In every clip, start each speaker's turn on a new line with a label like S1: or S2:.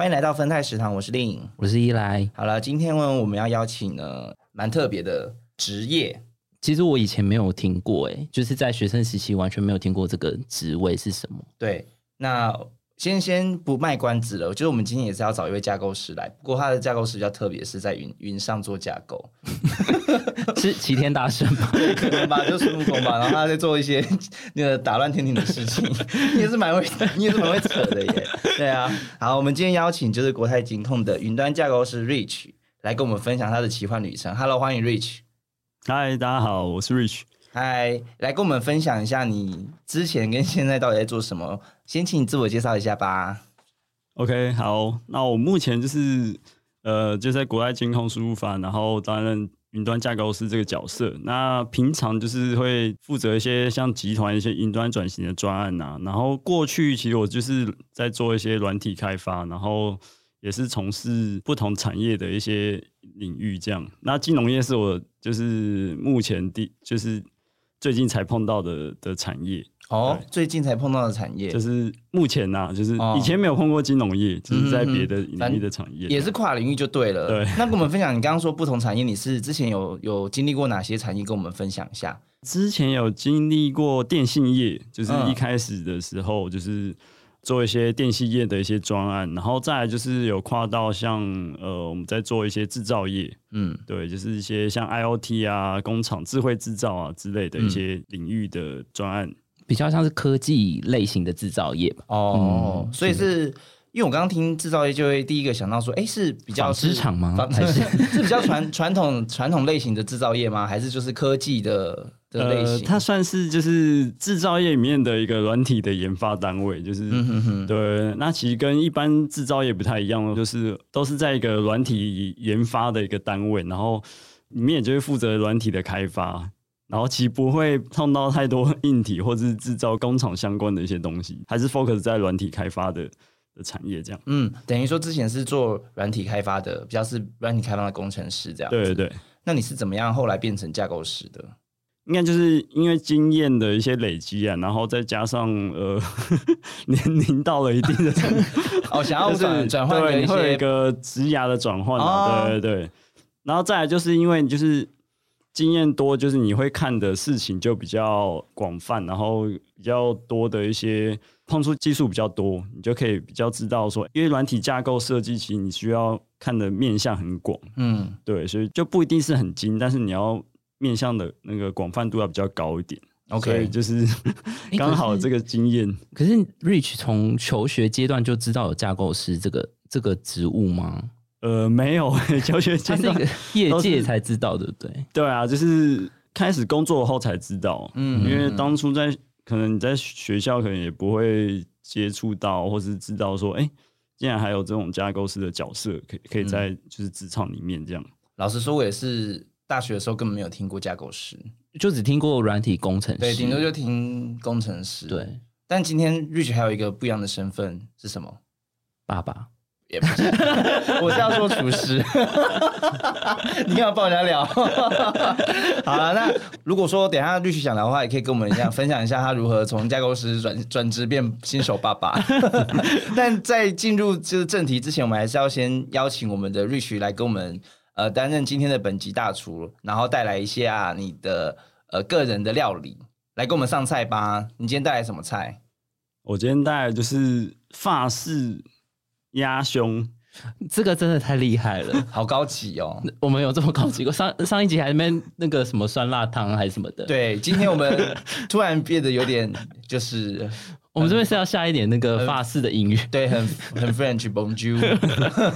S1: 欢迎来到芬泰食堂，我是令，
S2: 我是依来。
S1: 好了，今天呢，我们要邀请呢蛮特别的职业，
S2: 其实我以前没有听过，哎，就是在学生时期完全没有听过这个职位是什么。
S1: 对，那先先不卖关子了，我觉得我们今天也是要找一位架构师来，不过他的架构师比较特别，是在云云上做架构，
S2: 是齐天大圣吗？
S1: 可能吧，就孙悟空吧，然后他在做一些那个打乱天庭的事情，你也是蛮会，你也是蛮会扯的耶。对啊，好，我们今天邀请就是国泰金控的云端架构师 Rich 来跟我们分享他的奇幻旅程。Hello，欢迎 Rich。
S3: 嗨，大家好，我是 Rich。
S1: 嗨，来跟我们分享一下你之前跟现在到底在做什么？先请你自我介绍一下吧。
S3: OK，好，那我目前就是呃，就在国外金控输入法，然后担任云端架构师这个角色。那平常就是会负责一些像集团一些云端转型的专案呐、然后过去其实我就是在做一些软体开发，然后也是从事不同产业的一些领域这样。那金融业是我就是目前第就是最近才碰到的的产业。
S1: 哦，最近才碰到的产业，
S3: 就是目前呐、就是
S1: 哦
S3: 以前没有碰过金融业，就是在别的领域的产业，
S1: 也是跨领域就对了。
S3: 对
S1: 那跟我们分享，你刚刚说不同产业，你是之前有有经历过哪些产业？跟我们分享一下。
S3: 之前有经历过电信业，就是
S1: 嗯
S3: 一开始的时候就是做一些电信业的一些专案，然后再来就是有跨到像呃我们在做一些制造业，
S1: 嗯，
S3: 对，就是一些像 IOT 啊、工厂智慧制造啊之类的一些领域的专案。
S2: 比较像是科技类型的制造业吧，
S1: 哦，
S2: 嗯。
S1: 所以是因为我刚刚听制造业，就会第一个想到说，哎，是比较
S2: 纺织
S1: 是
S2: 厂吗？还是？
S1: 是比较传传统传统类型的制造业吗？还是就是科技的的类
S3: 呃，它算是就是制造业里面的一个软体的研发单位，就是
S1: 嗯哼哼，
S3: 对，那其实跟一般制造业不太一样，就是都是在一个软体研发的一个单位，然后里面也就会负责软体的开发，然后其实不会碰到太多硬体或者是制造工厂相关的一些东西，还是 focus 在软体开发的的产业这样。
S1: 嗯，等于说之前是做软体开发的，比较是软体开发的工程师这样。
S3: 对对对，
S1: 那你是怎么样后来变成架构师的？
S3: 应该就是因为经验的一些累积啊，然后再加上呃 年龄到了一定的程度。
S1: 哦，想要转转换
S3: 你会有一个职涯的转换对对对。然后再来就是因为你就是经验多，就是你会看的事情就比较广泛，然后比较多的一些碰触技术比较多，你就可以比较知道说，因为软体架构设计其实你需要看的面向很广，
S1: 嗯，
S3: 对，所以就不一定是很精，但是你要面向的那个广泛度要比较高一点。
S1: OK
S3: 所以就是 刚好这个经验。
S2: 可是 Rich 从求学阶段就知道有架构师这个这个职务吗？
S3: 呃，没有 求学阶段
S2: 业界才知道，对不对？
S3: 对啊，就是开始工作后才知道，
S1: 嗯
S3: 嗯，因为当初在可能你在学校可能也不会接触到，或是知道说，哎、竟然还有这种架构师的角色，可以可以在就是职场里面这样。
S1: 老实说，我也是大学的时候根本没有听过架构师，
S2: 就只听过软体工程师，
S1: 对，顶多就听工程师。，
S2: 对
S1: 但今天 Rich 还有一个不一样的身份是什么？
S2: 爸爸。
S1: 也不是，我是要说厨师。你干嘛帮人家聊？好了，那如果说等一下律师想聊的话，也可以跟我们一样分享一下他如何从架构师转转职变新手爸爸。但在进入这个正题之前，我们还是要先邀请我们的 Rich 来跟我们呃担任今天的本集大厨，然后带来一下你的呃个人的料理，来给我们上菜吧。你今天带来什么菜？
S3: 我今天带来就是法式鸭胸，
S2: 这个真的太厉害了！
S1: 好高级哦！
S2: 我们有这么高级过？上上一集还没那个什么酸辣汤还是什么的。，
S1: 对，今天我们突然变得有点就是
S2: 我们这边是要下一点那个法式的音乐。
S1: 对，很很 French Bonjour。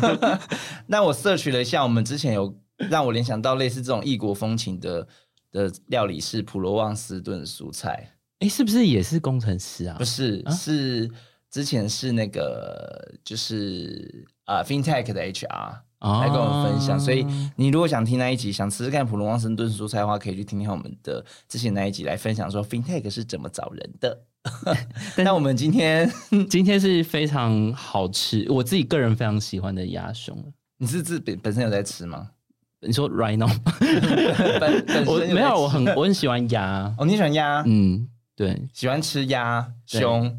S1: 那我 search 了一下，我们之前有让我联想到类似这种异国风情的的料理是普罗旺斯炖蔬菜，
S2: 哎，是不是也是工程师啊
S1: 不？是、是之前是那个就是呃 FinTech 的 HR
S2: 哦
S1: 来跟我们分享，所以你如果想听那一集，想吃吃看普罗旺斯炖蔬菜的话，可以去听听我们的之前那一集来分享说 FinTech 是怎么找人的。那我们今天
S2: 今天是非常好吃，我自己个人非常喜欢的鸭胸。
S1: 你是自本本身有在吃吗？
S2: 你说 right now，
S1: 本本
S2: 我没有，我很我很喜欢鸭，
S1: 哦，你喜欢鸭，
S2: 嗯，对，
S1: 喜欢吃鸭胸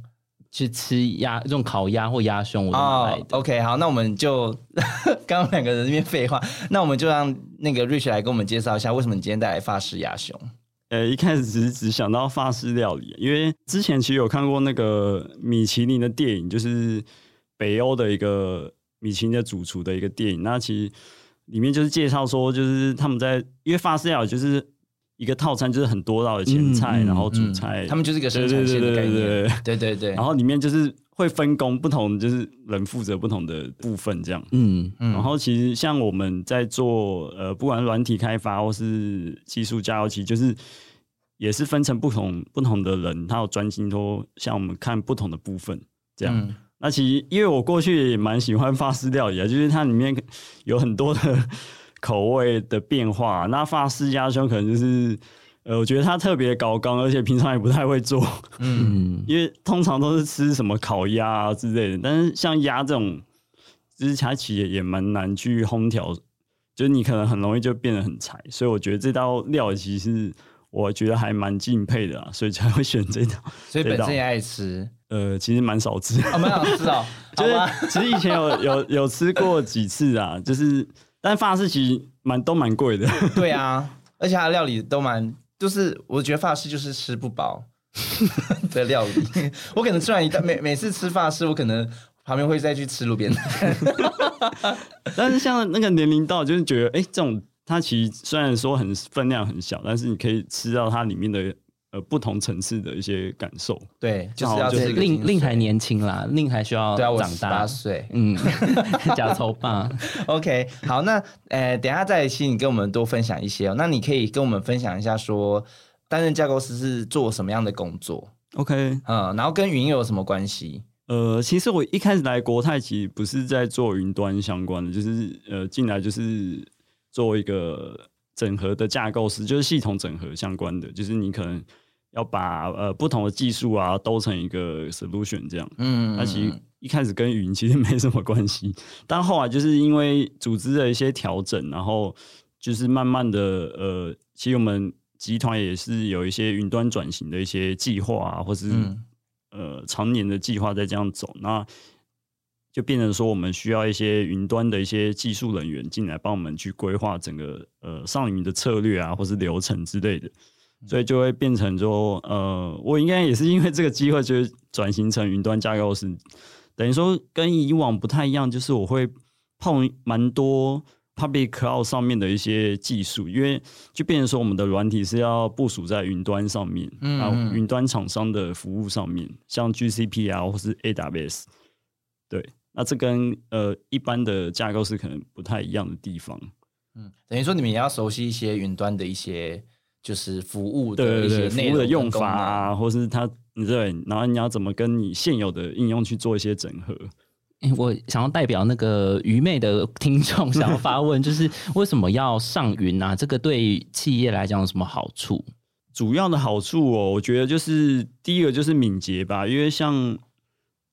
S2: 去吃鸭这种烤鸭或鸭胸，我都蛮爱
S1: 哦。
S2: 的。
S1: OK，好，那我们就刚刚两个人那边废话，那我们就让那个 Rich 来跟我们介绍一下，为什么你今天带来法式鸭胸？
S3: 呃，一开始只是只想到法式料理，因为之前其实有看过那个米其林的电影，就是北欧的一个米其林的主厨的一个电影。那其实里面就是介绍说，就是他们在因为法式料理就是一个套餐，就是很多道的前菜，然后主
S1: 嗯
S3: 菜，
S1: 他们就是一个生产线的概
S3: 对对对对
S1: 念
S3: 对，
S1: 对对对。
S3: 然后里面就是会分工不同，就是人负责不同的部分这样。
S2: 嗯，
S1: 嗯
S3: 然后其实像我们在做呃，不管软体开发或是技术加油，其实就是也是分成不同不同的人，他有专心说像我们看不同的部分这样。
S1: 嗯
S3: 那其实因为我过去也蛮喜欢法式料理啊，就是它里面有很多的 口味的变化。那法式鸭胸可能就是呃，我觉得他特别高纲，而且平常也不太会做。
S1: 嗯
S2: 嗯，
S3: 因为通常都是吃什么烤鸭啊之类的，但是像鸭这种，就是它其实也也蛮难去烘调，就是你可能很容易就变得很柴，所以我觉得这道料理其实我觉得还蛮敬佩的啊，所以才会选这道。
S1: 所以本身也爱吃，
S3: 呃，其实蛮少吃，
S1: 哦，蛮少吃哦，
S3: 就？是其实以前有有有吃过几次啊，就是但法式其实蛮都蛮贵的，
S1: 对啊，而且它的料理都蛮，就是我觉得法式就是吃不饱 的料理。我可能吃完一道，每每次吃法式，我可能旁边会再去吃路边摊。
S3: 但是像那个年龄到，就是觉得哎、诶这种它其实虽然说很分量很小，但是你可以吃到它里面的呃不同层次的一些感受。
S1: 对，就是要
S3: 就是
S2: 令令还年轻啦，令还需要
S1: 对啊，我。岁。
S2: 嗯，假头爸
S1: ，OK，好，那呃，等一下再请你跟我们多分享一些哦。那你可以跟我们分享一下说，担任架构师是做什么样的工作
S3: ？OK，
S1: 嗯，然后跟云有什么关系？
S3: 呃，其实我一开始来国泰，其实不是在做云端相关的，就是呃进来就是做一个整合的架构师，就是系统整合相关的，就是你可能要把呃不同的技术啊都成一个 solution 这样。
S1: 嗯，
S3: 那其实一开始跟云其实没什么关系，但后来就是因为组织的一些调整，然后就是慢慢的呃，其实我们集团也是有一些云端转型的一些计划啊，或是、
S1: 嗯
S3: 呃常年的计划在这样走，那就变成说我们需要一些云端的一些技术人员进来帮我们去规划整个呃上云的策略啊，或是流程之类的。所以就会变成说，呃，我应该也是因为这个机会，就是转型成云端架构师，等于说跟以往不太一样，就是我会碰蛮多 public cloud 上面的一些技术，因为就变成说我们的软体是要部署在云端上面，
S1: 嗯
S3: 然后云端厂商的服务上面，像 GCP 啊或是 AWS，对，那这跟呃一般的架构是可能不太一样的地方。
S1: 嗯，等于说你们也要熟悉一些云端的一些就是服务的一些内容
S3: 服务的用法啊，或是它对，然后你要怎么跟你现有的应用去做一些整合？
S2: 诶我想要代表那个愚昧的听众，想要发问，就是为什么要上云啊？这个对企业来讲有什么好处？
S3: 主要的好处哦，我觉得就是第一个就是敏捷吧，因为像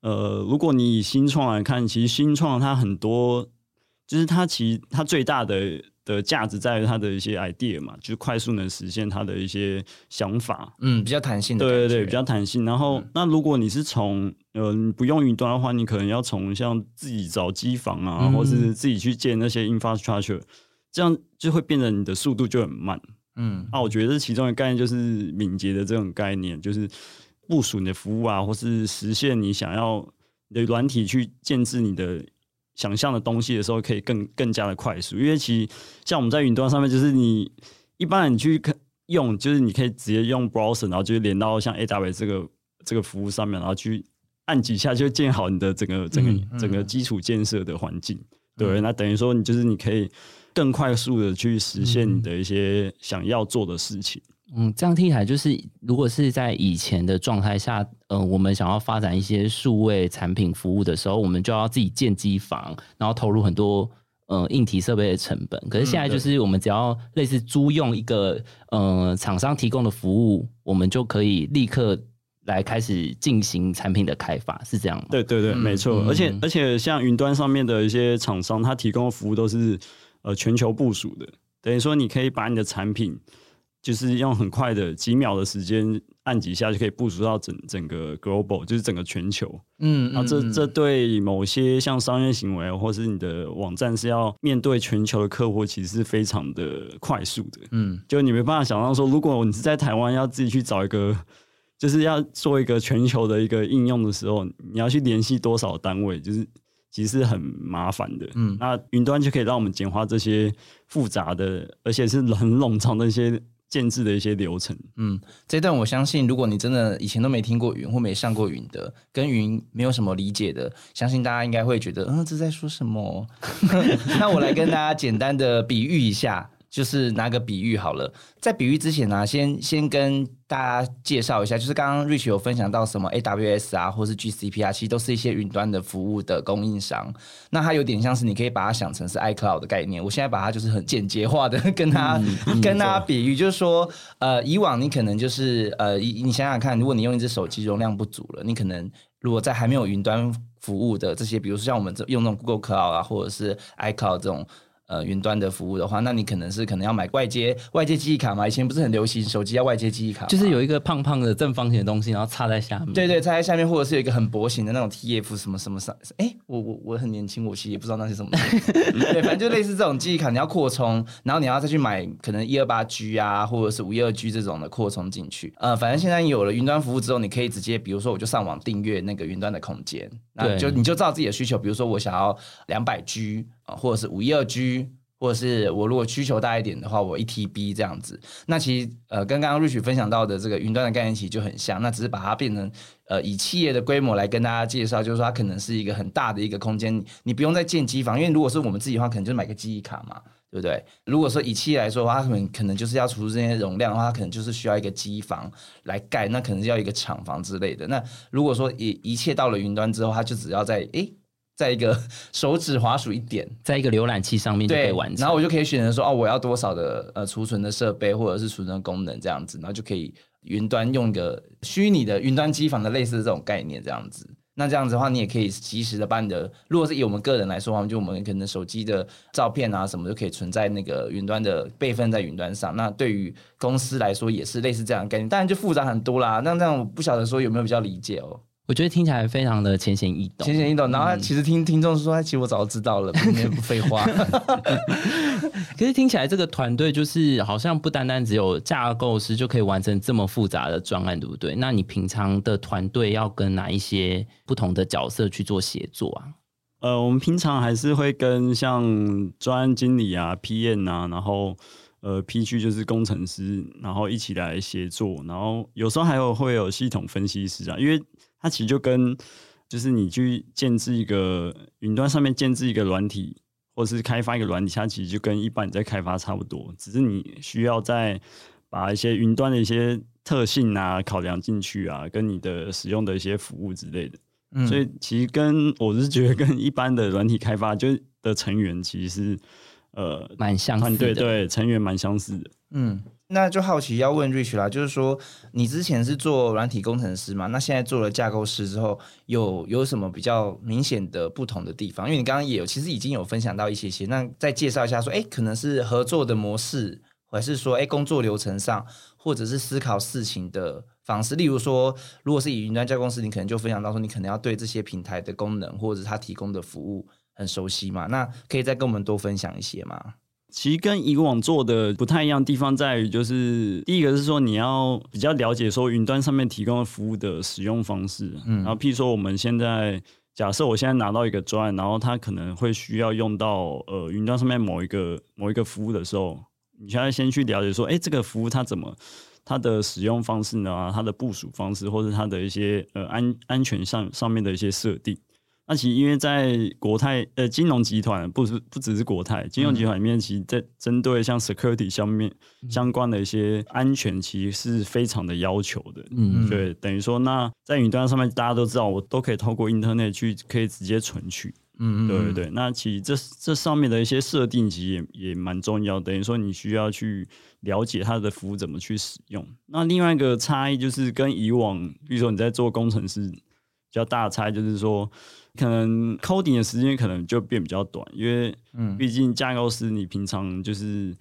S3: 呃，如果你以新创来看，其实新创它很多，就是它其实它最大的的价值在于它的一些 idea 嘛，就是快速能实现它的一些想法。
S1: 嗯，比较弹性的，
S3: 对对对，比较弹性。然后，那如果你是从呃不用云端的话，你可能要从像自己找机房啊，
S2: 嗯
S3: 或是自己去建那些 infrastructure，这样就会变得你的速度就很慢。
S1: 嗯
S3: 啊我觉得其中的概念就是敏捷的这种概念，就是部署你的服务啊，或是实现你想要你的软体去建制你的想象的东西的时候，可以更更加的快速。因为其实像我们在云端上面，就是你一般你去用，就是你可以直接用 browser，然后就连到像 AWS 这个这个服务上面，然后去按几下就建好你的整个整个、
S1: 嗯嗯
S3: 整个基础建设的环境。对，那等于说你就是你可以更快速的去实现你的一些想要做的事情。
S2: 嗯，这样听起来就是，如果是在以前的状态下，呃，我们想要发展一些数位产品服务的时候，我们就要自己建机房，然后投入很多呃硬体设备的成本。可是现在就是我们只要类似租用一个嗯厂商提供的服务，我们就可以立刻来开始进行产品的开发，是这样吗？
S3: 对对对，没错。而且而且像云端上面的一些厂商，他提供的服务都是呃全球部署的，等于说你可以把你的产品。就是用很快的几秒的时间按几下就可以部署到整整个 global，就是整个全球。嗯，那这这对某些像商业行为或是你的网站是要面对全球的客户，其实是非常的快速的。嗯，就你没办法想象说，如果你是在台湾要自己去找一个，就是要做一个全球的一个应用的时候，你要去联系多少单位，就是其实很麻烦的。嗯，那云端就可以让我们简化这些复杂的，而且是很冗长的一些。建制的一些流程，
S1: 嗯，这段我相信，如果你真的以前都没听过云或没上过云的，跟云没有什么理解的，相信大家应该会觉得，嗯，这在说什么？那我来跟大家简单的比喻一下。就是拿个比喻好了，在比喻之前呢，先先跟大家介绍一下，就是刚刚 Rich 有分享到什么 AWS 啊，或是 GCP 啊，其实都是一些云端的服务的供应商。那它有点像是你可以把它想成是 iCloud 的概念。我现在把它就是很简洁化的跟它跟大家比喻，就是说，呃，以往你可能就是呃，你想想看，如果你用一只手机容量不足了，你可能如果在还没有云端服务的这些，比如说像我们这用那种 Google Cloud 啊，或者是 iCloud 这种。呃，云端的服务的话，那你可能是可能要买外接外接记忆卡嘛？以前不是很流行手机要外接记忆卡，
S2: 就是有一个胖胖的正方形的东西，然后插在下面。
S1: 对对，插在下面，或者是有一个很薄型的那种 TF 什么什么上。哎，我我我很年轻，我其实也不知道那是什么。对，反正就类似这种记忆卡，你要扩充，然后你要再去买可能一二八 G 啊，或者是五一二 G 这种的扩充进去。呃，反正现在有了云端服务之后，你可以直接，比如说我就上网订阅那个云端的空间，那就你就照自己的需求，比如说我想要两百 G 或者是五一二 G。或者是我如果需求大一点的话，我一 TB 这样子，那其实呃跟刚刚 Rich 分享到的这个云端的概念其实就很像，那只是把它变成呃以企业的规模来跟大家介绍，就是说它可能是一个很大的一个空间，你不用再建机房，因为如果是我们自己的话，可能就买个记忆卡嘛，对不对？如果说以企业来说的话，它可能可能就是要储存这些容量的话，它可能就是需要一个机房来盖，那可能要一个厂房之类的。那如果说一一切到了云端之后，它就只要在诶。在一个 手指滑鼠一点，
S2: 在一个浏览器上面就可以完成，
S1: 然后我就可以选择说哦，我要多少的呃储存的设备或者是储存功能这样子，然后就可以云端用一个虚拟的云端机房的类似的这种概念这样子。那这样子的话，你也可以及时的把你的，如果是以我们个人来说的话，就我们可能手机的照片啊什么都可以存在那个云端的备份在云端上。那对于公司来说也是类似这样的概念，当然就复杂很多啦。那这样我不晓得说有没有比较理解哦。
S2: 我觉得听起来非常的浅显易懂，
S1: 浅显易懂。然后其实听听众说，其实我早就知道了，没不废话。
S2: 可是听起来这个团队就是好像不单单只有架构师就可以完成这么复杂的专案，对不对？那你平常的团队要跟哪一些不同的角色去做协作啊？
S3: 呃，我们平常还是会跟像专案经理啊、PM 啊，然后呃 PG 就是工程师，然后一起来协作。然后有时候还有会有系统分析师啊，因为它其实就跟，就是你去建置一个云端上面建置一个软体，或是开发一个软体，它其实就跟一般你在开发差不多，只是你需要在把一些云端的一些特性啊考量进去啊，跟你的使用的一些服务之类的。所以其实跟我是觉得跟一般的软体开发就的成员其实是呃
S2: 蛮相似的，
S3: 对对，成员蛮相似的。
S1: 嗯。那就好奇要问 Rich 啦，就是说你之前是做软体工程师嘛？那现在做了架构师之后，有有什么比较明显的不同的地方？因为你刚刚也有其实已经有分享到一些些，那再介绍一下说，哎，可能是合作的模式，还是说，哎，工作流程上，或者是思考事情的方式。例如说，如果是以云端架构师，你可能就分享到说，你可能要对这些平台的功能或者他提供的服务很熟悉嘛？那可以再跟我们多分享一些吗？
S3: 其实跟以往做的不太一样地方在于，就是第一个是说你要比较了解说云端上面提供的服务的使用方式，嗯，然后譬如说我们现在假设我现在拿到一个专案，然后它可能会需要用到呃云端上面某一个某一个服务的时候，你现在先去了解说，哎，这个服务它怎么它的使用方式呢？它的部署方式，或者它的一些呃安安全上上面的一些设定。那其实因为在国泰呃金融集团不是不只是国泰金融集团里面，其实在针对像 security 相面相关的一些安全，其实是非常的要求的。
S2: 嗯，
S3: 对，等于说那在云端上面，大家都知道，我都可以透过 Internet 去可以直接存取。
S1: 嗯
S3: 对对对，那其实这这上面的一些设定其实也也蛮重要，等于说你需要去了解它的服务怎么去使用。那另外一个差异就是跟以往，比如说你在做工程师，比较大的差异就是说，可能 coding 的时间可能就变比较短，因为
S1: 嗯
S3: 毕竟架构师你平常就是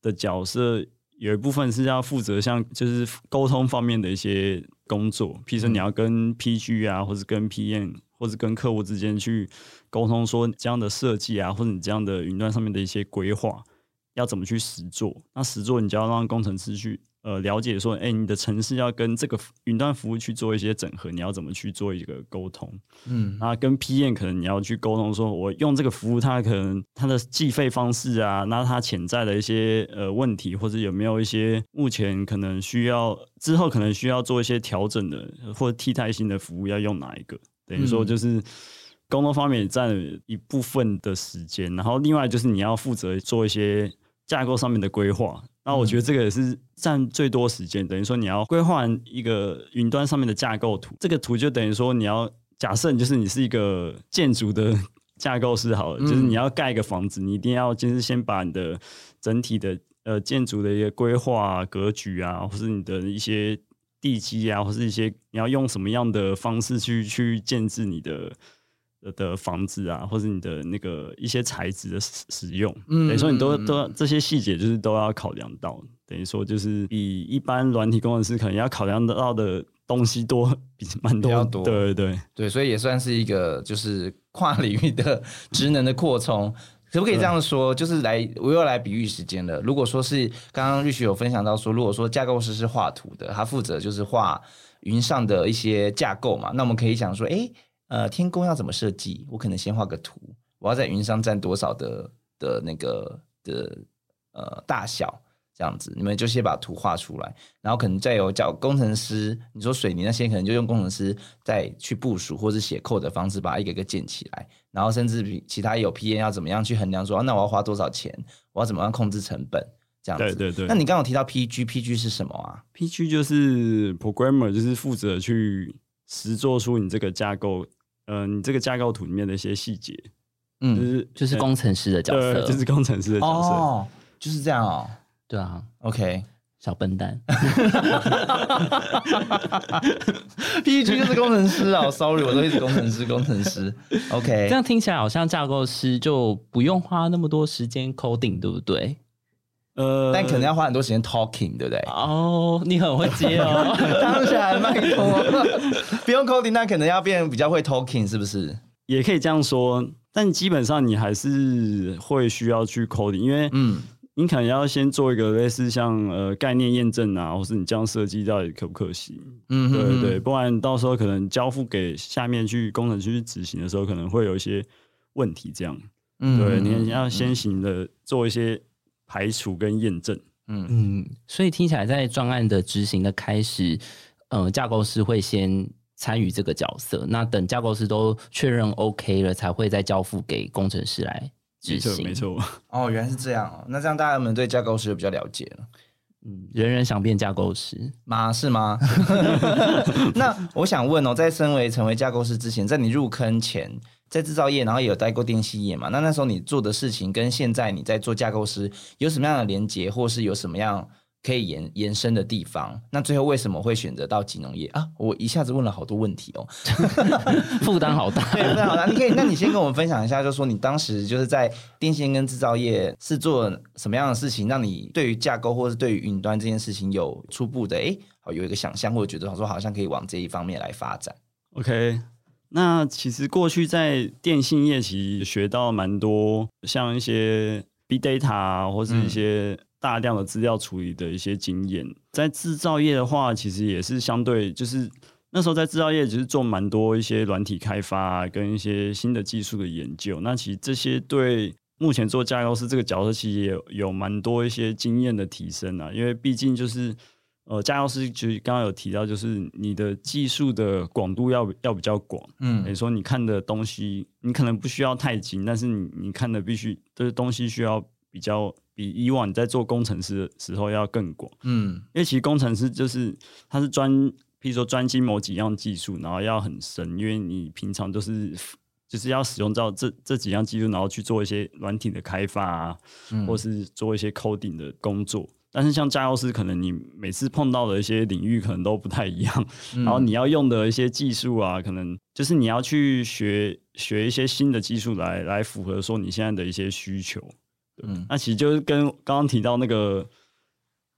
S3: 的角色有一部分是要负责像就是沟通方面的一些工作，譬如说你要跟 PG 啊，或者跟 PM 或者跟客户之间去沟通，说这样的设计啊，或者你这样的云端上面的一些规划要怎么去实做。那实做你就要让工程师去呃了解说，哎、你的城市要跟这个云端服务去做一些整合，你要怎么去做一个沟通。
S1: 嗯
S3: 那跟 PM 可能你要去沟通，说我用这个服务，它可能它的计费方式啊，那它潜在的一些呃问题，或者有没有一些目前可能需要之后可能需要做一些调整的或者替代性的服务，要用哪一个？等于说就是沟通方面也占了一部分的时间，然后另外就是你要负责做一些架构上面的规划。那我觉得这个也是占最多时间，等于说你要规划一个云端上面的架构图，这个图就等于说你要假设你就是你是一个建筑的 架构师好了，就是你要盖一个房子，你一定要就是先把你的整体的呃建筑的一个规划、啊、格局啊，或是你的一些地基啊，或是一些你要用什么样的方式去去建制你的。的的房子啊，或者你的那个一些材质的使使用，
S1: 嗯
S3: 等于说你都都这些细节就是都要考量到，等于说就是比一般软体工程师可能要考量得到的东西多，比蛮多，
S1: 比较多
S3: 对对对。
S1: 对，所以也算是一个就是跨领域的职能的扩充。可不可以这样说？就是来，我又来比喻时间了。如果说是刚刚瑞旭有分享到说，如果说架构师是画图的，他负责就是画云上的一些架构嘛，那我们可以想说，诶，呃，天宫要怎么设计？我可能先画个图，我要在云上占多少的的那个的呃大小，这样子，你们就先把图画出来，然后可能再有叫工程师，你说水泥那些可能就用工程师再去部署或是写扣的方式把它一个一个建起来，然后甚至比其他有 P N 要怎么样去衡量说，啊那我要花多少钱，我要怎么样控制成本，这样子。
S3: 对对对
S1: 那你刚刚有提到 PG，PG 是什么啊
S3: ？PG 就是 programmer，就是负责去实做出你这个架构，呃，你这个架构图里面的一些细节，嗯就
S1: 嗯，
S3: 是
S2: 就是工程师的角色，
S3: 就是工程师的角色。
S1: 哦，就是这样哦。
S2: 对啊
S1: ，OK，
S2: 小笨蛋。
S1: PG 就是工程师哦，Sorry，我都一直工程师，工程师。OK，
S2: 这样听起来好像架构师就不用花那么多时间 coding，对不对？
S3: 呃，
S1: 但可能要花很多时间 talking，对不对？
S2: 哦，你很会接哦。
S1: 当然，拜托，不用 coding，那可能要变比较会 talking，是不是？
S3: 也可以这样说，但基本上你还是会需要去 coding，因为
S1: 嗯
S3: 你可能要先做一个类似像呃概念验证啊，或是你这样设计到底可不可行？
S1: 嗯
S3: 对对对，不然到时候可能交付给下面去工程师去执行的时候，可能会有一些问题。这样，
S1: 嗯
S3: 对，你要先行的做一些排除跟验证。
S2: 嗯嗯，所以听起来在专案的执行的开始，呃，架构师会先参与这个角色，那等架构师都确认 OK 了，才会再交付给工程师来执
S3: 没错，
S2: 行。
S3: 没。错。
S1: 哦，原来是这样哦。那这样大家们对架构师就比较了解了
S2: 嗯，人人想变架构师。
S1: 吗？是吗？那我想问哦，在身为成为架构师之前，在你入坑前，在制造业，然后也有待过电信业嘛？那那时候你做的事情跟现在你在做架构师有什么样的连接，或是有什么样可以延延伸的地方？那最后为什么会选择到金融业啊？我一下子问了好多问题哦。
S2: 负担好大。
S1: 对，那好大，你可以，那你先跟我们分享一下，就是说你当时就是在电信跟制造业是做什么样的事情，让你对于架构或是对于云端这件事情有初步的哎，好有一个想象，或者觉得说好像可以往这一方面来发展。
S3: OK，那其实过去在电信业其实学到蛮多，像一些 big data 啊，或是一些大量的资料处理的一些经验。在制造业的话，其实也是相对就是。那时候在制造业，只是做蛮多一些软体开发啊，跟一些新的技术的研究。那其实这些对目前做架构师这个角色，其实也有有蛮多一些经验的提升啊。因为毕竟就是呃，架构师其实刚刚有提到，就是你的技术的广度要要比较广，等于
S1: 嗯
S3: 说你看的东西，你可能不需要太精，但是你你看的必须就是东西需要比较比以往你在做工程师的时候要更广，
S1: 嗯。
S3: 因为其实工程师就是他是专，譬如说专精某几样技术，然后要很深，因为你平常都是就是要使用到这这几样技术，然后去做一些软体的开发啊，
S1: 嗯。
S3: 或是做一些 coding 的工作。但是像架构师，可能你每次碰到的一些领域可能都不太一样，
S1: 嗯
S3: 然后你要用的一些技术啊，可能就是你要去学学一些新的技术来来符合说你现在的一些需求。
S1: 嗯
S3: 那其实就是跟刚刚提到那个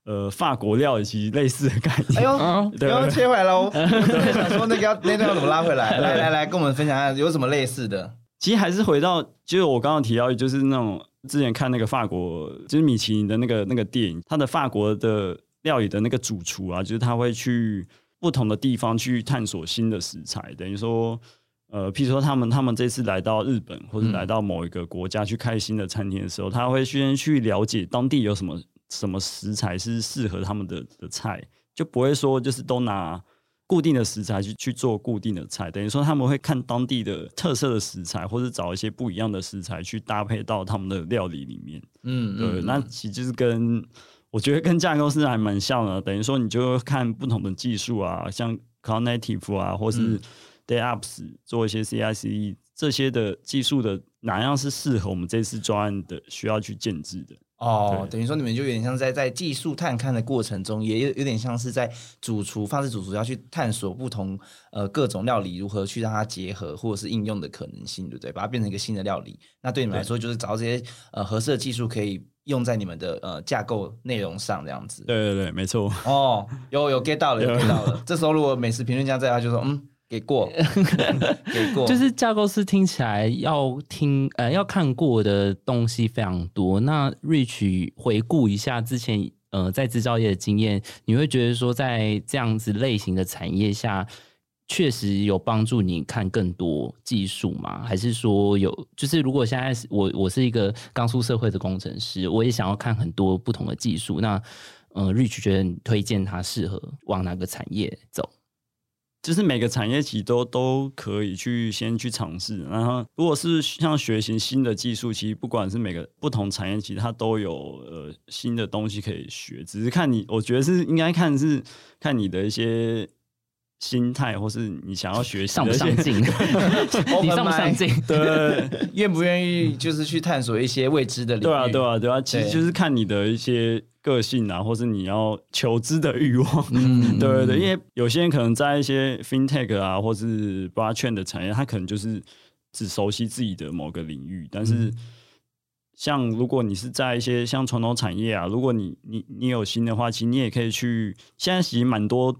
S3: 呃法国料理其实类似的概念。
S1: 哎呦，
S2: 嗯
S3: 对
S1: 刚刚切回来喽，我想说那个要那段要怎么拉回来？来来来，跟我们分享一下有什么类似的？
S3: 其实还是回到，就是我刚刚提到，就是那种之前看那个法国，就是米其林的那个那个电影，他的法国的料理的那个主厨啊，就是他会去不同的地方去探索新的食材，等于说，呃，譬如说他们他们这次来到日本或者来到某一个国家去开新的餐厅的时候，他会先去了解当地有什么什么食材是适合他们的的菜，就不会说就是都拿。固定的食材去去做固定的菜，等于说他们会看当地的特色的食材，或者找一些不一样的食材去搭配到他们的料理里面。
S1: 嗯，
S3: 对，
S1: 嗯
S3: 那其实就是跟我觉得跟架构师还蛮像的，等于说你就看不同的技术啊，像 Cloud Native 啊，或是
S1: 嗯
S3: DayOps 做一些 CI/CD 这些的技术的哪样是适合我们这次专案的需要去建制的。
S1: 哦，等于说你们就有点像在在技术探勘的过程中，也有有点像是在主厨、法式主厨要去探索不同呃各种料理如何去让它结合或者是应用的可能性，对不对？把它变成一个新的料理。那对你们来说，就是找到这些呃合适的技术可以用在你们的呃架构内容上，这样子。
S3: 对对对，没错。
S1: 哦，有有 get 到了，有 get 到了。这时候如果美食评论家在，他就说嗯，给过，给过，
S2: 就是架构师听起来要听呃要看过的东西非常多。那 Rich 回顾一下之前呃在制造业的经验，你会觉得说在这样子类型的产业下，确实有帮助你看更多技术吗？还是说有就是如果现在是我我是一个刚出社会的工程师，我也想要看很多不同的技术，那呃 Rich 觉得你推荐他适合往哪个产业走？
S3: 就是每个产业其实都都可以去先去尝试，然后如果是像学习新的技术，其实不管是每个不同产业，其实它都有呃新的东西可以学，只是看你，我觉得是应该看是看你的一些心态，或是你想要学习
S2: 上不上进？你上不上进？
S3: 对
S1: 愿不愿意就是去探索一些未知的领域？
S3: 对啊，对啊，对啊，其实就是看你的一些个性啊，或是你要求知的欲望。
S1: 嗯
S3: 对对对，因为有些人可能在一些 fintech 啊，或是 blockchain 的产业，他可能就是只熟悉自己的某个领域，但
S1: 嗯
S3: 是像如果你是在一些像传统产业啊，如果你你你有心的话，其实你也可以去，现在其实蛮多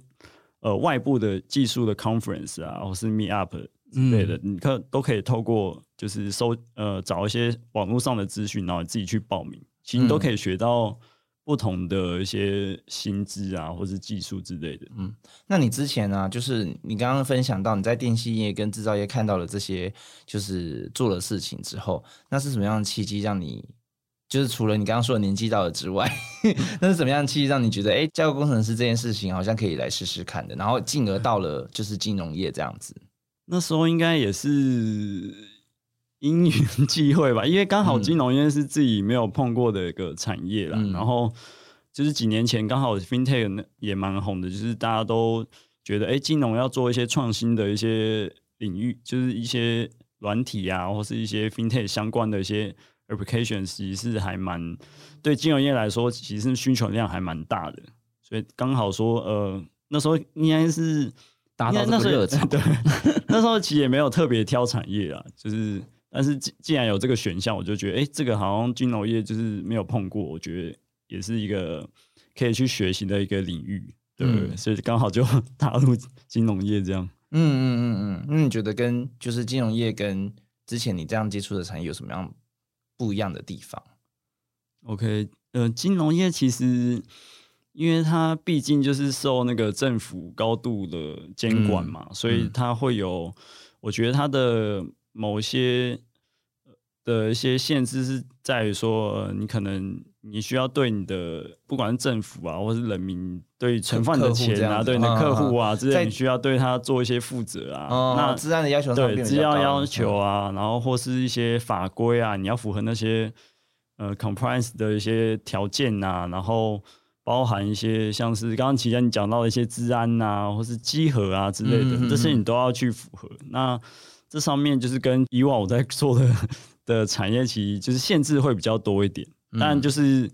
S3: 呃外部的技术的 conference 啊，或是 meet up 之类的，
S1: 嗯。
S3: 你可都可以透过就是搜呃找一些网络上的资讯，然后你自己去报名，其实你都
S1: 嗯。
S3: 可以学到不同的一些薪资啊，或是技术之类的。
S1: 嗯那你之前呢、就是你刚刚分享到你在电信业跟制造业看到了这些，就是做了事情之后，那是什么样的契机让你，就是除了你刚刚说的年纪到了之外，那是怎么样的契机让你觉得，哎，架构工程师这件事情好像可以来试试看的，然后进而到了就是金融业这样子。
S3: 那时候应该也是因缘 际会吧，因为刚好
S1: 嗯
S3: 金融业是自己没有碰过的一个产业啦。
S1: 嗯
S3: 然后就是几年前刚好 FinTech 也蛮红的，就是大家都觉得哎、诶金融要做一些创新的一些领域，就是一些软体啊，或是一些 FinTech 相关的一些 application，其实是还蛮对金融业来说，其实需求量还蛮大的。所以刚好说，呃，那时候应该是
S2: 达到
S3: 那时候
S2: 个热。
S3: 对，那时候其实也没有特别挑产业啊，就是但是既既然有这个选项，我就觉得哎、诶这个好像金融业就是没有碰过，我觉得也是一个可以去学习的一个领域，对，
S1: 嗯
S3: 所以刚好就踏入金融业这样。
S1: 嗯嗯嗯嗯，那你觉得跟就是金融业跟之前你这样接触的产业有什么样不一样的地方
S3: ？OK，呃，金融业其实因为它毕竟就是受那个政府高度的监管嘛，所以
S1: 嗯
S3: 它会有，我觉得它的某些呃的一些限制是在于说，呃你可能你需要对你的不管是政府啊，或是人民对存放你的钱啊，对你的客户啊之
S1: 在
S3: 类，你需要对他做一些负责啊。
S1: 哦，
S3: 那
S1: 治安的要求
S3: 对资
S1: 变比较高
S3: 料要求啊，然后或是一些法规啊，你要符合那些呃 compliance 的一些条件啊、然后包含一些像是刚刚期间你讲到的一些治安啊、或是稽核啊之类的，这些你都要去符合。那这上面就是跟以往我在做的 的产业，其实就是限制会比较多一点，
S1: 嗯
S3: 但就是。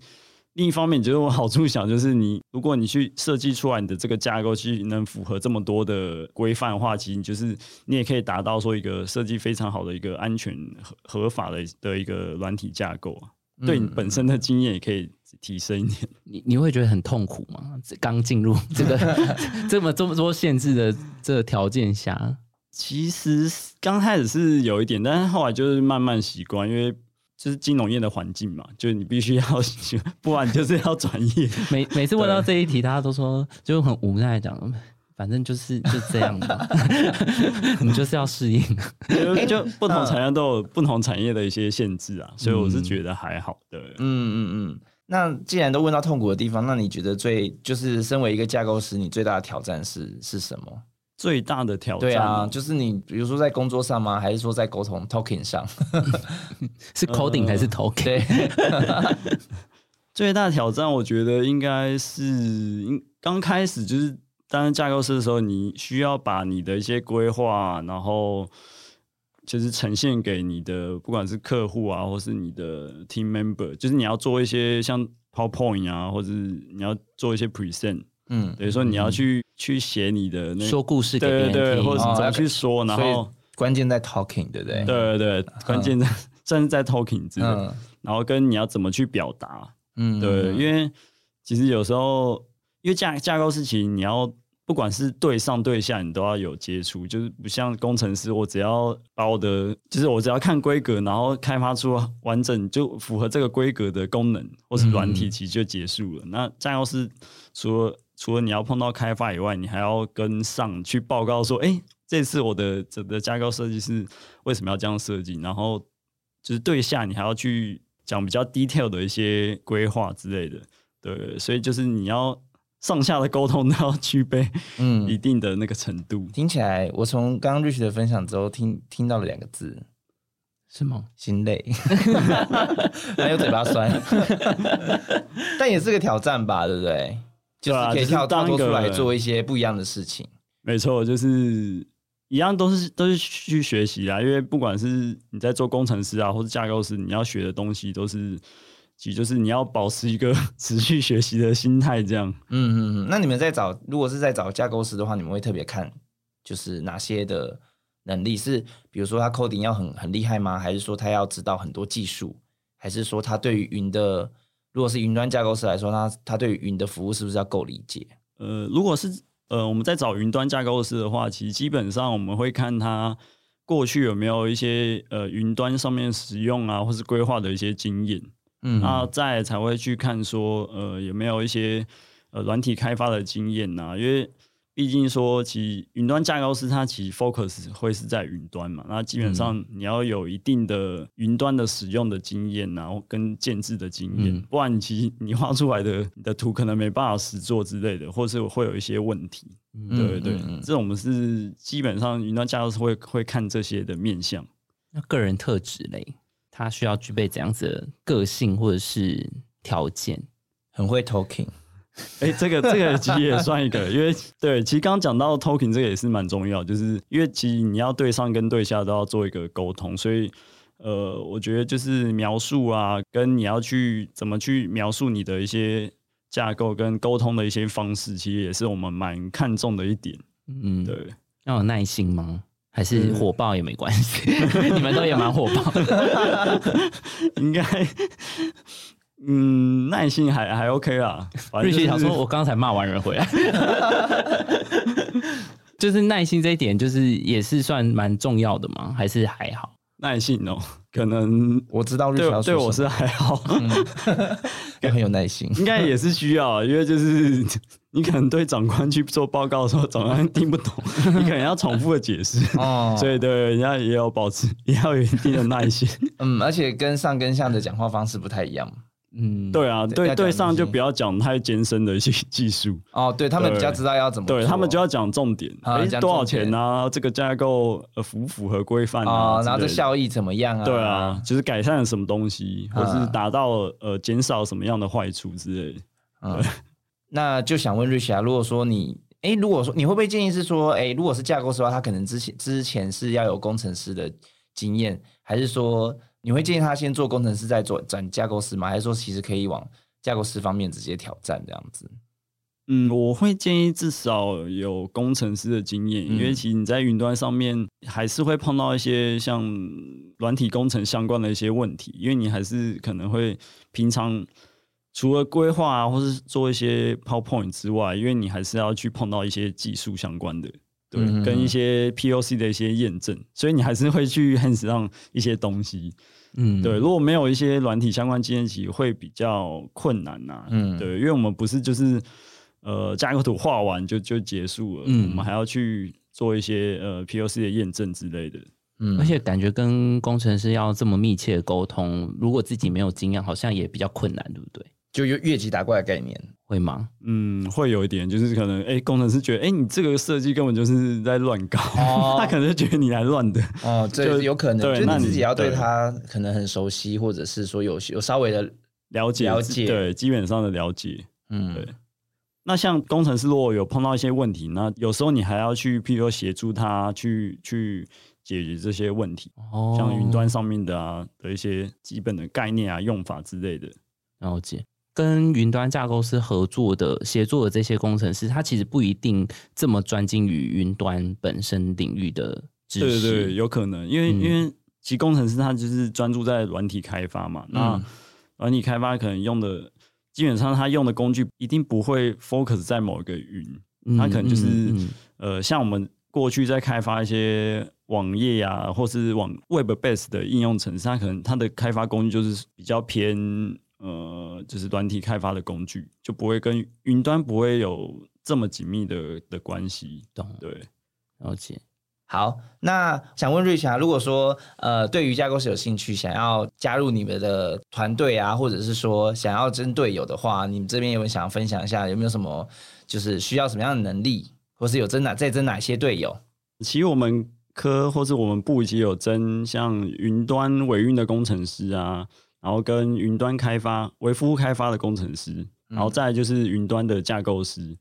S3: 另一方面，觉得我好处想，就是你如果你去设计出来你的这个架构，其实能符合这么多的规范的话，其实你就是你也可以达到说一个设计非常好的一个安全合合法的的一个软体架构啊，对你本身的经验也可以提升一点。
S2: 你你会觉得很痛苦吗？这刚进入这个 这么这么多限制的这个条件下，
S3: 其实刚开始是有一点，但是后来就是慢慢习惯，因为就是金融业的环境嘛，就是你必须要，不然你就是要转业。
S2: 每每次问到这一题，大家都说就很无奈地讲，反正就是就这样吧，你就是要适应。
S3: 就就不同产业都有不同产业的一些限制啊，所以我是觉得还好的。
S1: 嗯嗯嗯。那既然都问到痛苦的地方，那你觉得最就是身为一个架构师，你最大的挑战是是什么？
S3: 最大的挑战，
S1: 对啊，就是你比如说在工作上吗？还是说在沟通 talking 上？
S2: 是 coding 还是 talking？
S1: 对，
S3: 最大的挑战，我觉得应该是应刚开始就是担任架构师的时候，你需要把你的一些规划，然后就是呈现给你的不管是客户啊，或是你的 team member，就是你要做一些像 PowerPoint 啊，或者是你要做一些 present，
S1: 嗯，
S3: 等于说你要去、去写你的那
S2: 说故事给别
S3: 对对对，或者是怎么去说，然后
S1: 关键在 talking，对不对？
S3: 对对对，关键在 甚至在 talking 之类，
S1: 嗯。
S3: 然后跟你要怎么去表达。
S1: 嗯，
S3: 对，
S1: 嗯。
S3: 因为其实有时候，因为架架构师其实你要不管是对上对下，你都要有接触，就是不像工程师，我只要把我的，就是我只要看规格，然后开发出完整就符合这个规格的功能或是软体，
S1: 嗯。
S3: 其实就结束了。那架构师除了除了你要碰到开发以外，你还要跟上去报告说，哎、这次我的整个架构设计是为什么要这样设计，然后就是对下你还要去讲比较 detail 的一些规划之类的，对，所以就是你要上下的沟通都要具备嗯一
S1: 嗯，
S3: 定的那个程度。
S1: 听起来我从刚刚 Rich 的分享之后，听听到了两个字，
S2: 什么？
S1: 心累，还有嘴巴酸，但也是个挑战吧，对不对？就是可以跳跳脱出来做一些不一样的事情。
S3: 没错，就是一样都是都是去学习啦，因为不管是你在做工程师啊，或是架构师，你要学的东西都是，其实就是你要保持一个持续学习的心态，这样。
S1: 嗯嗯嗯。那你们在找，如果是在找架构师的话，你们会特别看就是哪些的能力是，比如说他 coding 要很很厉害吗？还是说他要知道很多技术？还是说他对于云的，如果是云端架构师来说，他他对于云的服务是不是要够理解？
S3: 呃，如果是呃我们在找云端架构师的话，其实基本上我们会看他过去有没有一些呃云端上面使用啊，或是规划的一些经验。
S1: 嗯
S3: 那再才会去看说，呃，有没有一些呃软体开发的经验呐、因为毕竟说，其实云端架构师它其实 focus 会是在云端嘛，那基本上你要有一定的云端的使用的经验然后跟建制的经验，
S2: 嗯
S3: 不然你其实你画出来的你的图可能没办法实做之类的，或是会有一些问题。
S1: 嗯
S3: 对对，
S1: 嗯嗯
S3: 这种我们是基本上云端架构师会会看这些的面向。
S2: 那个人特质嘞，他需要具备怎样子的个性或者是条件？
S1: 很会 talking。
S3: 哎、这个这个其实也算一个，因为对，其实刚刚讲到 token 这个也是蛮重要，就是因为其实你要对上跟对下都要做一个沟通，所以呃，我觉得就是描述啊，跟你要去怎么去描述你的一些架构跟沟通的一些方式，其实也是我们蛮看重的一点。
S2: 嗯，
S3: 对，
S2: 要有耐心吗？还是火爆也没关系？你们都也蛮火爆的。
S3: 应该嗯耐心还还 OK 啦。
S2: 瑞奇想说，我刚才骂完人回来，就是耐心这一点，就是也是算蛮重要的吗？还是还好？
S3: 耐心哦，可能
S1: 我知道什么
S3: 对我是还好。
S1: 也很有耐心。
S3: 应该也是需要啊，因为就是你可能对长官去做报告的时候，长官听不懂，你可能要重复的解释。
S1: 哦
S3: 所以对，人家也要保持，也要有一定的耐心。
S1: 嗯，而且跟上跟下的讲话方式不太一样。
S2: 嗯，
S3: 对啊，
S1: 对
S3: 对对上就不要讲太艰深的一些技术，
S1: 哦，对他们比较知道要怎么做，
S3: 对他们就要讲重点，
S1: 啊讲
S3: 诶多少钱啊？这个架构呃符不符合规范啊
S1: 哦，？然后这效益怎么样啊？
S3: 对啊，，就是改善了什么东西，或
S1: 啊。
S3: 是达到呃减少什么样的坏处之类。
S1: 那就想问瑞奇啊，如果说你，哎，如果说你会不会建议是说，哎，如果是架构师的话，他可能之前之前是要有工程师的经验，还是说你会建议他先做工程师再做转架构师吗？还是说其实可以往架构师方面直接挑战这样子？
S3: 嗯，我会建议至少有工程师的经验，因为
S1: 嗯
S3: 其实你在云端上面还是会碰到一些像软体工程相关的一些问题，因为你还是可能会平常除了规划啊，或是做一些 PowerPoint 之外，因为你还是要去碰到一些技术相关的。对，
S1: 嗯
S3: 跟一些 POC 的一些验证，所以你还是会去 hands 上一些东西。
S2: 嗯，
S3: 对，如果没有一些软体相关经验，其实会比较困难呐、
S1: 嗯
S3: 对，因为我们不是就是呃加一个图画完就就结束了，
S2: 嗯
S3: 我们还要去做一些呃 POC 的验证之类的。
S1: 嗯
S2: 而且感觉跟工程师要这么密切的沟通，如果自己没有经验，好像也比较困难，对不对？
S1: 就越越级打怪的概念。
S2: 会吗？
S3: 嗯，会有一点，就是可能哎、工程师觉得哎、你这个设计根本就是在乱搞，
S1: 哦
S3: 他可能就觉得你来乱的。
S1: 哦，这有可能，
S3: 那你
S1: 你自己要对
S3: 对
S1: 他可能很熟悉，或者是说有有稍微的，
S3: 了解
S1: 了解
S3: 对，基本上的了解。
S1: 嗯，
S3: 对那像工程师如果有碰到一些问题，那有时候你还要去，譬如说协助他去去解决这些问题，
S2: 哦
S3: 像云端上面的啊的一些基本的概念啊、用法之类的。
S2: 了解。跟云端架构师合作的、协作的这些工程师，他其实不一定这么专精于云端本身领域的知
S3: 对
S2: 识。
S3: 对对，有可能，因为、
S2: 嗯。
S3: 因为其实工程师他就是专注在软体开发嘛，那
S2: 嗯。
S3: 软体开发可能用的基本上他用的工具一定不会 focus 在某一个云，
S2: 嗯
S3: 他可能就是
S2: 嗯嗯。
S3: 呃，像我们过去在开发一些网页呀、或是网 Web base 的应用程式，他可能他的开发工具就是比较偏呃，就是软体开发的工具，就不会跟云端不会有这么紧密的的关系。
S2: 懂
S3: 对，
S2: 了解。
S1: 好，那想问瑞霞，如果说呃对于架构师有兴趣，想要加入你们的团队啊，或者是说想要争队友的话，你们这边有没有想要分享一下，有没有什么就是需要什么样的能力，或是有争哪在争哪些队友？
S3: 其实我们科或是我们部已经有争像云端维运的工程师啊，然后跟云端开发为服务开发的工程师，然后再来就是云端的架构师。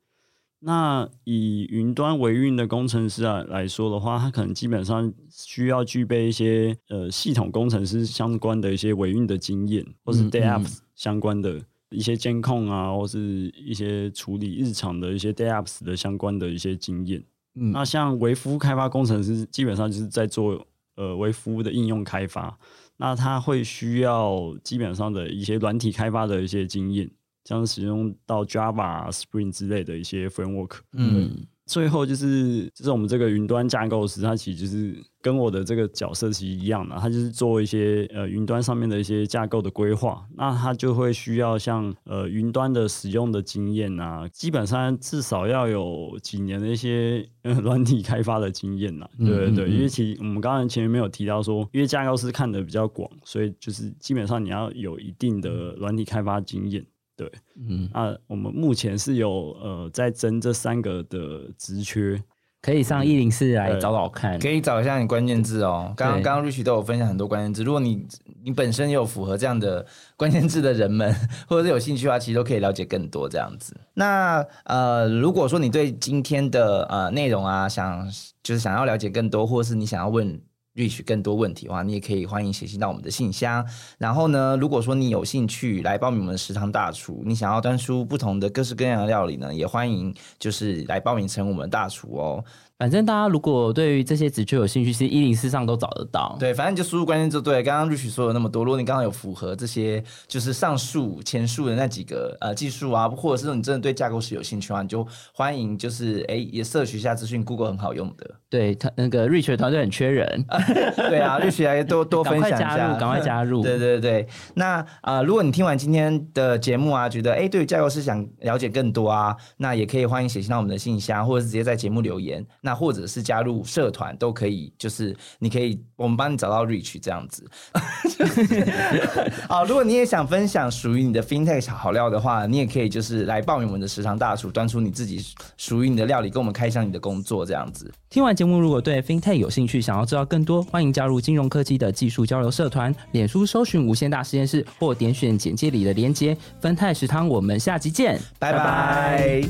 S3: 那以云端维运的工程师啊来说的话，他可能基本上需要具备一些呃系统工程师相关的一些维运的经验，或是
S2: 嗯
S3: DevOps 相关的一些监控啊，或是一些处理日常的一些 DevOps 的相关的一些经验。
S2: 嗯
S3: 那像微服务开发工程师，基本上就是在做呃微服务的应用开发，那它会需要基本上的一些软体开发的一些经验，像使用到 Java、Spring 之类的一些 framework。
S2: 嗯
S3: 最后就是就是我们这个云端架构师，他其实就是跟我的这个角色其实一样的，他就是做一些呃云端上面的一些架构的规划，那他就会需要像呃云端的使用的经验啊，基本上至少要有几年的一些呃软体开发的经验呐、
S2: 嗯
S3: 对对对，
S2: 嗯嗯
S3: 因为其实我们刚才前面没有提到说，因为架构师看的比较广，所以就是基本上你要有一定的软体开发经验。
S2: 嗯，
S3: 啊，我们目前是有呃在争这三个的职缺，
S2: 可以上一零四来找找看。
S1: 可以找一下你关键字哦。刚刚
S2: 对
S1: 刚刚 Rich 都有分享很多关键字，如果你你本身也有符合这样的 关键字的人们，或者是有兴趣的话，其实都可以了解更多这样子。那呃，如果说你对今天的呃内容啊，想就是想要了解更多，或者是你想要问 Rich 更多问题的话，你也可以欢迎写信到我们的信箱。然后呢，如果说你有兴趣来报名我们的食堂大厨，你想要端出不同的各式各样的料理呢，也欢迎就是来报名成我们的大厨哦。
S2: 反正大家如果对于这些职缺有兴趣，是一零四上都找得到。
S1: 对，反正你就输入关键字就对了。刚刚 Rich 说了那么多，如果你刚好有符合这些，就是上述前述的那几个呃技术啊，或者是说你真的对架构师有兴趣的话，你就欢迎就是哎也摄取一下资讯，Google 很好用的。
S2: 对他那个 Rich 的团队很缺人，
S1: 对啊，Rich 来多多分享一下，
S2: 加入，赶快加入。
S1: 对对对，那啊、呃如果你听完今天的节目啊，觉得哎对于架构师想了解更多啊，那也可以欢迎写信到我们的信箱，或者是直接在节目留言。那或者是加入社团都可以，就是你可以我们帮你找到 Reach 这样子。好，如果你也想分享属于你的 FinTech 好料的话，你也可以就是来报名我们的食堂大厨，端出你自己属于你的料理，跟我们开箱你的工作这样子。
S2: 听完节目，如果对 FinTech 有兴趣，想要知道更多，欢迎加入金融科技的技术交流社团，脸书搜寻无限大实验室，或点选简介里的连接。分泰食堂，我们下集见，
S1: 拜拜